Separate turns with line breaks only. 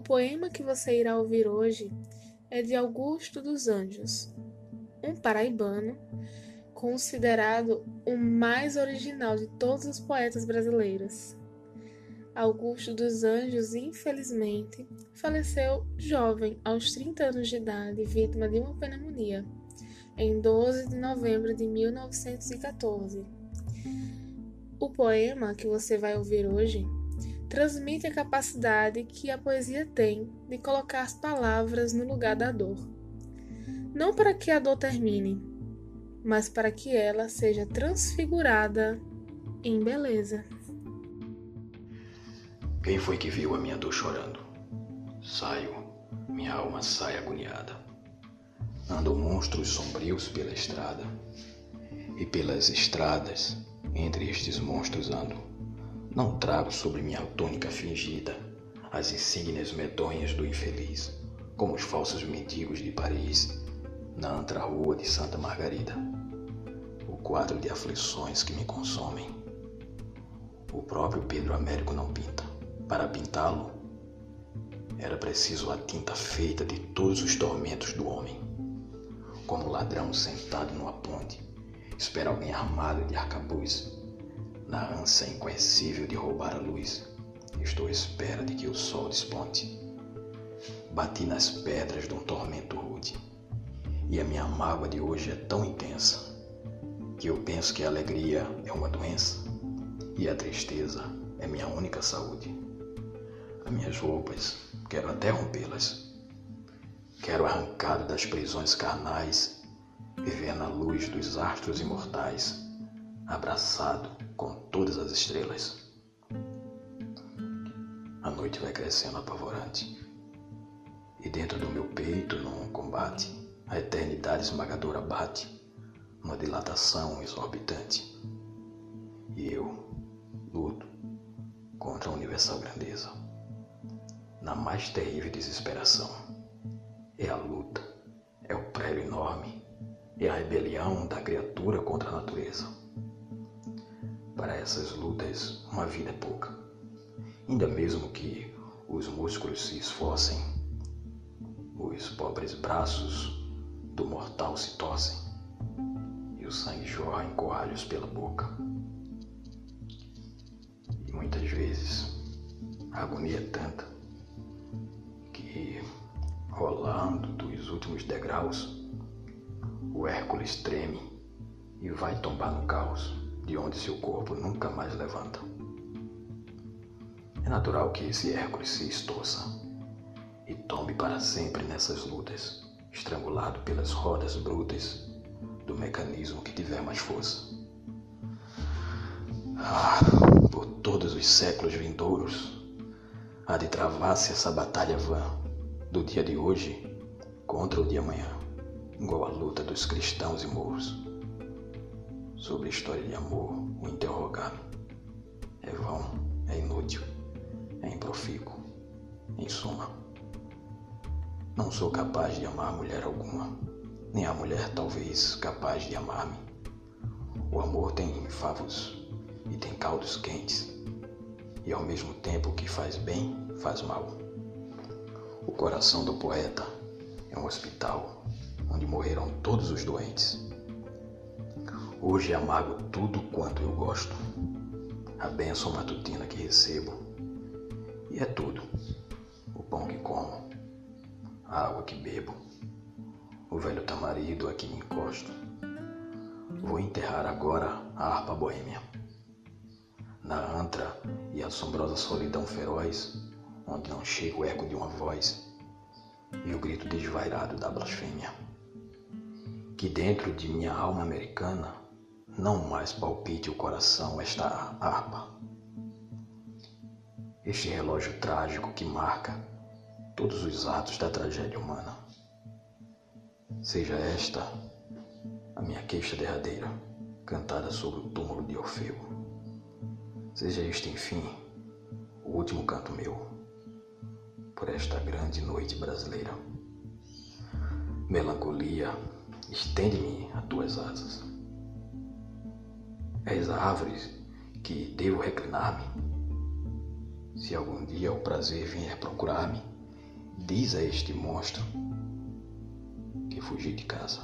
O poema que você irá ouvir hoje é de Augusto dos Anjos, um paraibano considerado o mais original de todos os poetas brasileiros. Augusto dos Anjos, infelizmente, faleceu jovem, aos 30 anos de idade, vítima de uma pneumonia, em 12 de novembro de 1914. O poema que você vai ouvir hoje transmite a capacidade que a poesia tem de colocar as palavras no lugar da dor. Não para que a dor termine, mas para que ela seja transfigurada em beleza.
Quem foi que viu a minha dor chorando? Saio, minha alma sai agoniada. Andam monstros sombrios pela estrada, e pelas estradas, entre estes monstros ando. Não trago sobre minha túnica fingida as insígnias medonhas do infeliz, como os falsos mendigos de Paris, na antra rua de Santa Margarida. O quadro de aflições que me consomem. O próprio Pedro Américo não pinta. Para pintá-lo, era preciso a tinta feita de todos os tormentos do homem. Como ladrão sentado numa ponte, espera alguém armado de arcabuz, na ânsia inconhecível de roubar a luz. Estou à espera de que o sol desponte. Bati nas pedras de um tormento rude e a minha mágoa de hoje é tão intensa que eu penso que a alegria é uma doença e a tristeza é minha única saúde. As minhas roupas, quero até rompê-las. Quero arrancado das prisões carnais, viver na luz dos astros imortais, abraçado com todas as estrelas. A noite vai crescendo apavorante, e dentro do meu peito, num combate, a eternidade esmagadora bate, uma dilatação exorbitante. E eu luto contra a universal grandeza. Na mais terrível desesperação. É a luta, é o prédio enorme, é a rebelião da criatura contra a natureza. Para essas lutas, uma vida é pouca. Ainda mesmo que os músculos se esforcem, os pobres braços do mortal se torcem e o sangue jorra em coalhos pela boca. E muitas vezes a agonia é tanta que, rolando dos últimos degraus, o Hércules treme e vai tombar no caos, de onde seu corpo nunca mais levanta. É natural que esse Hércules se estorça e tombe para sempre nessas lutas estrangulado pelas rodas brutas do mecanismo que tiver mais força. Ah, por todos os séculos vindouros, há de travar-se essa batalha vã do dia de hoje contra o de amanhã, igual a luta dos cristãos e morros. Sobre a história de amor, o interrogar é vão, é inútil, é improfícuo, em suma. Não sou capaz de amar mulher alguma, nem a mulher talvez capaz de amar-me. O amor tem favos e tem caldos quentes, e ao mesmo tempo que faz bem, faz mal. O coração do poeta é um hospital onde morreram todos os doentes. Hoje amargo tudo quanto eu gosto, a bênção matutina que recebo, e é tudo: o pão que como a água que bebo, o velho tamarido a que me encosto. Vou enterrar agora a harpa boêmia. Na antra e assombrosa solidão feroz, onde não chega o eco de uma voz e o grito desvairado da blasfêmia. Que dentro de minha alma americana não mais palpite o coração esta harpa. Este relógio trágico que marca todos os atos da tragédia humana. Seja esta a minha queixa derradeira, cantada sobre o túmulo de Orfeu. Seja este, enfim, o último canto meu, por esta grande noite brasileira. Melancolia, estende-me as tuas asas. És a árvore que devo reclinar-me. Se algum dia o prazer vier procurar-me, Diz a este monstro que fugi de casa.